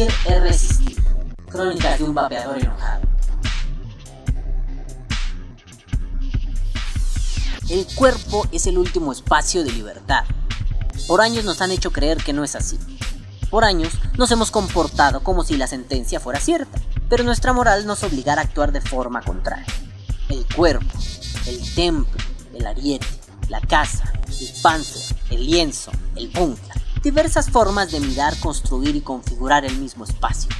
Es resistir. Crónicas de un vapeador enojado. El cuerpo es el último espacio de libertad. Por años nos han hecho creer que no es así. Por años nos hemos comportado como si la sentencia fuera cierta, pero nuestra moral nos obligara a actuar de forma contraria. El cuerpo, el templo, el ariete, la casa, el panzer, el lienzo, el búnker. Diversas formas de mirar, construir y configurar el mismo espacio.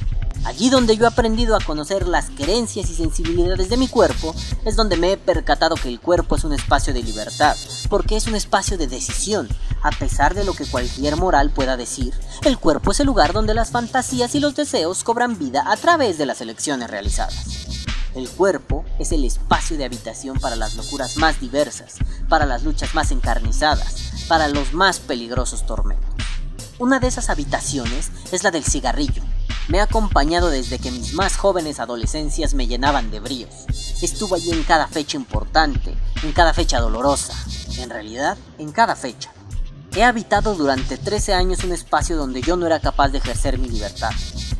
Allí donde yo he aprendido a conocer las creencias y sensibilidades de mi cuerpo, es donde me he percatado que el cuerpo es un espacio de libertad, porque es un espacio de decisión, a pesar de lo que cualquier moral pueda decir. El cuerpo es el lugar donde las fantasías y los deseos cobran vida a través de las elecciones realizadas. El cuerpo es el espacio de habitación para las locuras más diversas, para las luchas más encarnizadas, para los más peligrosos tormentos. Una de esas habitaciones es la del cigarrillo. Me ha acompañado desde que mis más jóvenes adolescencias me llenaban de bríos. Estuvo allí en cada fecha importante, en cada fecha dolorosa, en realidad, en cada fecha. He habitado durante 13 años un espacio donde yo no era capaz de ejercer mi libertad,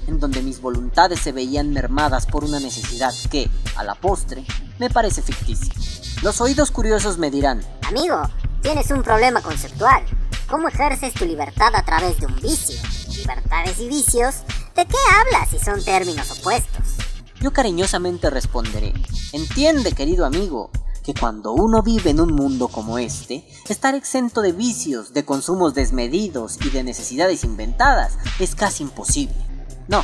en donde mis voluntades se veían mermadas por una necesidad que, a la postre, me parece ficticia. Los oídos curiosos me dirán, Amigo, tienes un problema conceptual. ¿Cómo ejerces tu libertad a través de un vicio? Libertades y vicios, ¿de qué hablas si son términos opuestos? Yo cariñosamente responderé, entiende querido amigo, que cuando uno vive en un mundo como este, estar exento de vicios, de consumos desmedidos y de necesidades inventadas es casi imposible. No,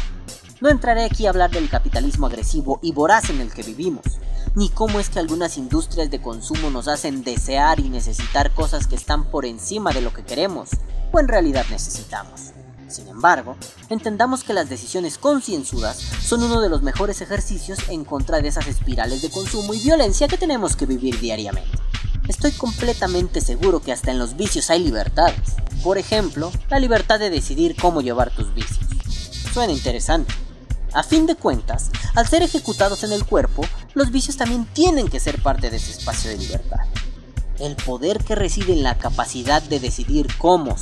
no entraré aquí a hablar del capitalismo agresivo y voraz en el que vivimos, ni cómo es que algunas industrias de consumo nos hacen desear y necesitar cosas que están por encima de lo que queremos o en realidad necesitamos. Sin embargo, entendamos que las decisiones concienzudas son uno de los mejores ejercicios en contra de esas espirales de consumo y violencia que tenemos que vivir diariamente. Estoy completamente seguro que hasta en los vicios hay libertades. Por ejemplo, la libertad de decidir cómo llevar tus vicios. Suena interesante. A fin de cuentas, al ser ejecutados en el cuerpo, los vicios también tienen que ser parte de ese espacio de libertad. El poder que reside en la capacidad de decidir cómo,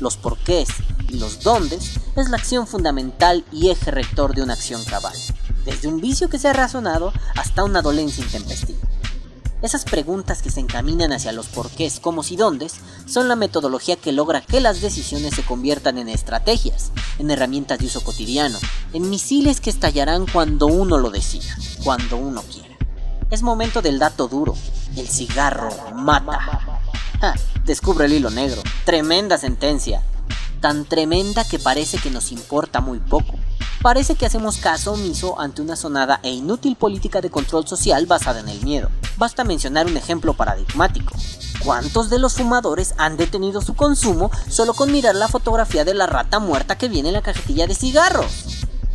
los porqués y los dóndes es la acción fundamental y eje rector de una acción cabal, desde un vicio que sea razonado hasta una dolencia intempestiva. Esas preguntas que se encaminan hacia los porqués, cómo y dóndes son la metodología que logra que las decisiones se conviertan en estrategias, en herramientas de uso cotidiano, en misiles que estallarán cuando uno lo decida, cuando uno quiera. Es momento del dato duro. El cigarro mata. Descubre el hilo negro. Tremenda sentencia. Tan tremenda que parece que nos importa muy poco. Parece que hacemos caso omiso ante una sonada e inútil política de control social basada en el miedo. Basta mencionar un ejemplo paradigmático. ¿Cuántos de los fumadores han detenido su consumo solo con mirar la fotografía de la rata muerta que viene en la cajetilla de cigarros?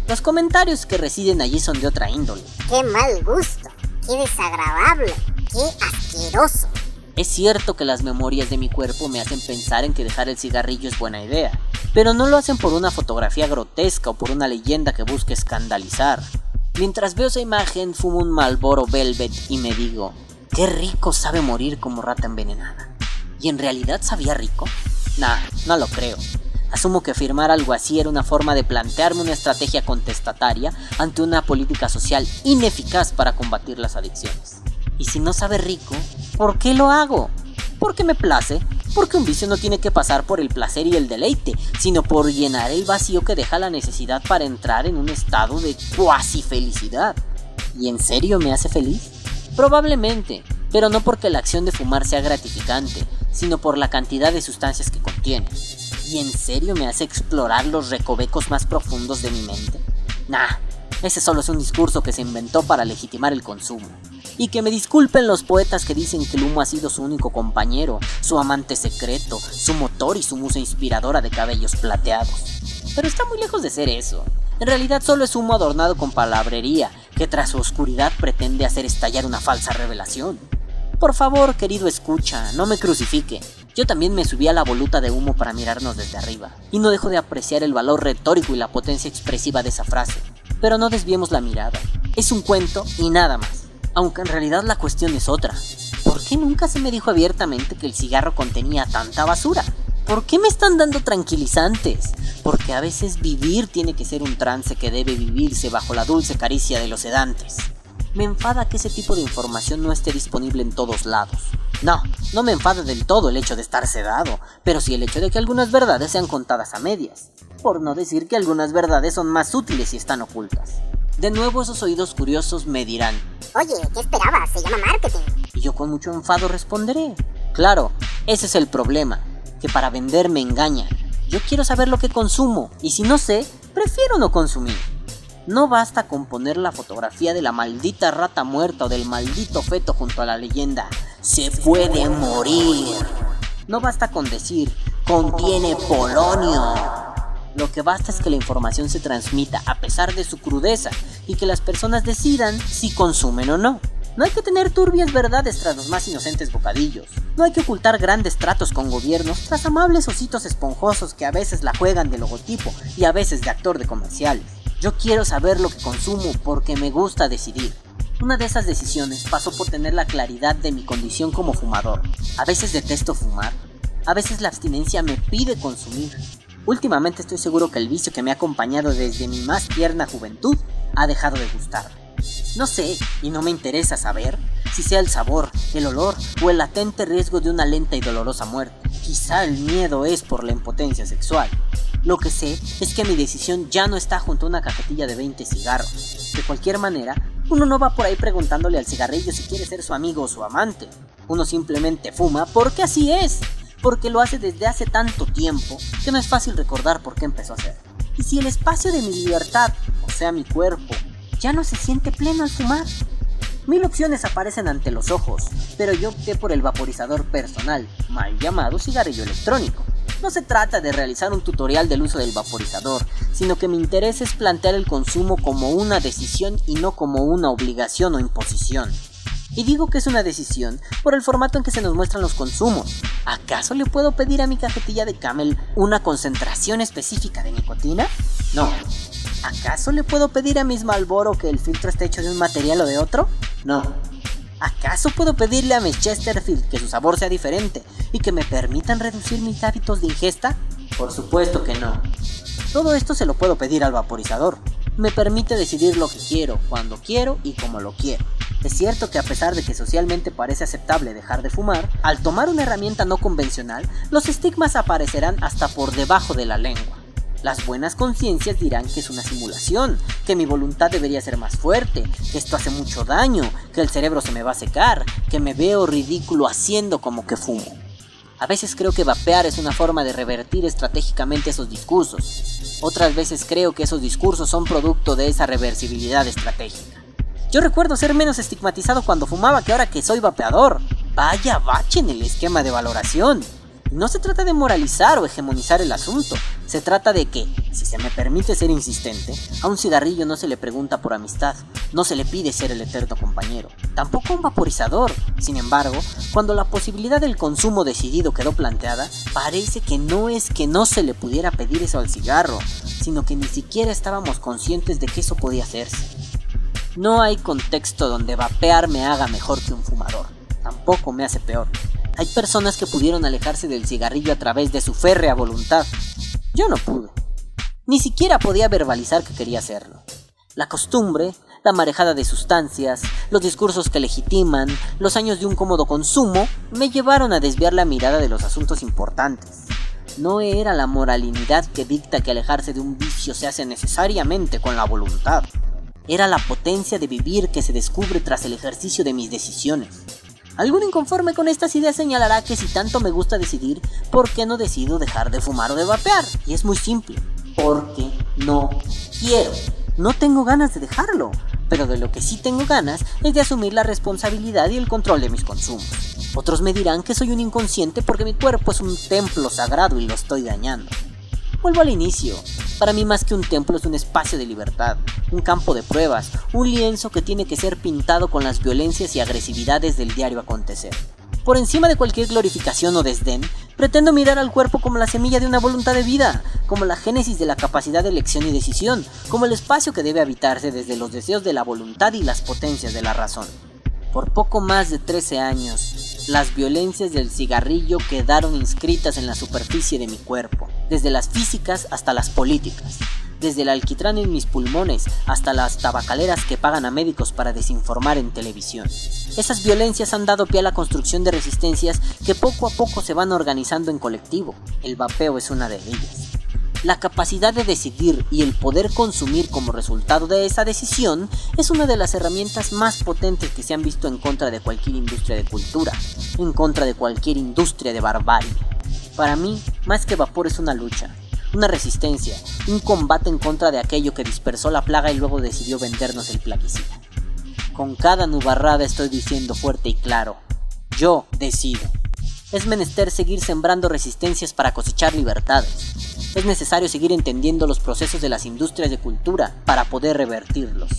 Los comentarios que residen allí son de otra índole. ¡Qué mal gusto! ¡Qué desagradable! ¡Qué asqueroso! Es cierto que las memorias de mi cuerpo me hacen pensar en que dejar el cigarrillo es buena idea, pero no lo hacen por una fotografía grotesca o por una leyenda que busque escandalizar. Mientras veo esa imagen, fumo un Malboro Velvet y me digo, qué rico sabe morir como rata envenenada. ¿Y en realidad sabía rico? Nah, no lo creo. Asumo que afirmar algo así era una forma de plantearme una estrategia contestataria ante una política social ineficaz para combatir las adicciones. Y si no sabe rico, ¿por qué lo hago? Porque me place, porque un vicio no tiene que pasar por el placer y el deleite, sino por llenar el vacío que deja la necesidad para entrar en un estado de cuasi felicidad. ¿Y en serio me hace feliz? Probablemente, pero no porque la acción de fumar sea gratificante, sino por la cantidad de sustancias que contiene. ¿Y en serio me hace explorar los recovecos más profundos de mi mente? Nah, ese solo es un discurso que se inventó para legitimar el consumo. Y que me disculpen los poetas que dicen que el humo ha sido su único compañero, su amante secreto, su motor y su musa inspiradora de cabellos plateados. Pero está muy lejos de ser eso. En realidad solo es humo adornado con palabrería, que tras su oscuridad pretende hacer estallar una falsa revelación. Por favor, querido escucha, no me crucifique. Yo también me subí a la voluta de humo para mirarnos desde arriba, y no dejo de apreciar el valor retórico y la potencia expresiva de esa frase. Pero no desviemos la mirada. Es un cuento y nada más. Aunque en realidad la cuestión es otra. ¿Por qué nunca se me dijo abiertamente que el cigarro contenía tanta basura? ¿Por qué me están dando tranquilizantes? Porque a veces vivir tiene que ser un trance que debe vivirse bajo la dulce caricia de los sedantes. Me enfada que ese tipo de información no esté disponible en todos lados. No, no me enfada del todo el hecho de estar sedado, pero sí el hecho de que algunas verdades sean contadas a medias. Por no decir que algunas verdades son más útiles y están ocultas. De nuevo esos oídos curiosos me dirán, Oye, ¿qué esperabas? Se llama marketing. y yo con mucho enfado responderé, claro, ese es el problema, que para vender me engañan. Yo quiero saber lo que consumo, y si no sé, prefiero no consumir. No basta con poner la fotografía de la maldita rata muerta o del maldito feto junto a la leyenda, se puede morir. No basta con decir, contiene polonio. Lo que basta es que la información se transmita a pesar de su crudeza y que las personas decidan si consumen o no. No hay que tener turbias verdades tras los más inocentes bocadillos. No hay que ocultar grandes tratos con gobiernos tras amables ositos esponjosos que a veces la juegan de logotipo y a veces de actor de comerciales. Yo quiero saber lo que consumo porque me gusta decidir. Una de esas decisiones pasó por tener la claridad de mi condición como fumador. A veces detesto fumar, a veces la abstinencia me pide consumir. Últimamente estoy seguro que el vicio que me ha acompañado desde mi más tierna juventud ha dejado de gustarme. No sé, y no me interesa saber, si sea el sabor, el olor o el latente riesgo de una lenta y dolorosa muerte. Quizá el miedo es por la impotencia sexual. Lo que sé es que mi decisión ya no está junto a una cajetilla de 20 cigarros. De cualquier manera, uno no va por ahí preguntándole al cigarrillo si quiere ser su amigo o su amante. Uno simplemente fuma porque así es, porque lo hace desde hace tanto tiempo que no es fácil recordar por qué empezó a hacer. Y si el espacio de mi libertad, o sea mi cuerpo, ya no se siente pleno al fumar. Mil opciones aparecen ante los ojos, pero yo opté por el vaporizador personal, mal llamado cigarrillo electrónico. No se trata de realizar un tutorial del uso del vaporizador, sino que mi interés es plantear el consumo como una decisión y no como una obligación o imposición. Y digo que es una decisión por el formato en que se nos muestran los consumos. ¿Acaso le puedo pedir a mi cajetilla de Camel una concentración específica de nicotina? No. ¿Acaso le puedo pedir a mis Malboro que el filtro esté hecho de un material o de otro? No. ¿Acaso puedo pedirle a mis Chesterfield que su sabor sea diferente y que me permitan reducir mis hábitos de ingesta? Por supuesto que no. Todo esto se lo puedo pedir al vaporizador. Me permite decidir lo que quiero, cuando quiero y como lo quiero. Es cierto que a pesar de que socialmente parece aceptable dejar de fumar, al tomar una herramienta no convencional, los estigmas aparecerán hasta por debajo de la lengua. Las buenas conciencias dirán que es una simulación, que mi voluntad debería ser más fuerte, que esto hace mucho daño, que el cerebro se me va a secar, que me veo ridículo haciendo como que fumo. A veces creo que vapear es una forma de revertir estratégicamente esos discursos. Otras veces creo que esos discursos son producto de esa reversibilidad estratégica. Yo recuerdo ser menos estigmatizado cuando fumaba que ahora que soy vapeador. Vaya bache en el esquema de valoración. No se trata de moralizar o hegemonizar el asunto, se trata de que, si se me permite ser insistente, a un cigarrillo no se le pregunta por amistad, no se le pide ser el eterno compañero, tampoco un vaporizador. Sin embargo, cuando la posibilidad del consumo decidido quedó planteada, parece que no es que no se le pudiera pedir eso al cigarro, sino que ni siquiera estábamos conscientes de que eso podía hacerse. No hay contexto donde vapear me haga mejor que un fumador, tampoco me hace peor. Hay personas que pudieron alejarse del cigarrillo a través de su férrea voluntad. Yo no pude. Ni siquiera podía verbalizar que quería hacerlo. La costumbre, la marejada de sustancias, los discursos que legitiman, los años de un cómodo consumo, me llevaron a desviar la mirada de los asuntos importantes. No era la moralinidad que dicta que alejarse de un vicio se hace necesariamente con la voluntad. Era la potencia de vivir que se descubre tras el ejercicio de mis decisiones. Algún inconforme con estas ideas señalará que si tanto me gusta decidir, ¿por qué no decido dejar de fumar o de vapear? Y es muy simple, porque no quiero. No tengo ganas de dejarlo, pero de lo que sí tengo ganas es de asumir la responsabilidad y el control de mis consumos. Otros me dirán que soy un inconsciente porque mi cuerpo es un templo sagrado y lo estoy dañando. Vuelvo al inicio. Para mí más que un templo es un espacio de libertad, un campo de pruebas, un lienzo que tiene que ser pintado con las violencias y agresividades del diario acontecer. Por encima de cualquier glorificación o desdén, pretendo mirar al cuerpo como la semilla de una voluntad de vida, como la génesis de la capacidad de elección y decisión, como el espacio que debe habitarse desde los deseos de la voluntad y las potencias de la razón. Por poco más de 13 años, Las violencias del cigarrillo quedaron inscritas en la superficie de mi cuerpo, desde las físicas hasta las políticas, desde el alquitrán en mis pulmones hasta las tabacaleras que pagan a médicos para desinformar en televisión. Esas violencias han dado pie a la construcción de resistencias que poco a poco se van organizando en colectivo. El vapeo es una de ellas. La capacidad de decidir y el poder consumir como resultado de esa decisión es una de las herramientas más potentes que se han visto en contra de cualquier industria de cultura, en contra de cualquier industria de barbarie. Para mí, más que vapor es una lucha, una resistencia, un combate en contra de aquello que dispersó la plaga y luego decidió vendernos el plaguicida. Con cada nubarrada estoy diciendo fuerte y claro, yo decido. Es menester seguir sembrando resistencias para cosechar libertades. Es necesario seguir entendiendo los procesos de las industrias de cultura para poder revertirlos.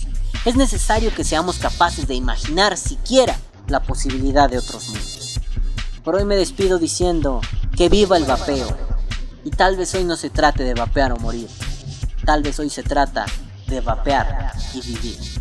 Es necesario que seamos capaces de imaginar siquiera la posibilidad de otros mundos. Por hoy me despido diciendo que viva el vapeo. Y tal vez hoy no se trate de vapear o morir. Tal vez hoy se trata de vapear y vivir.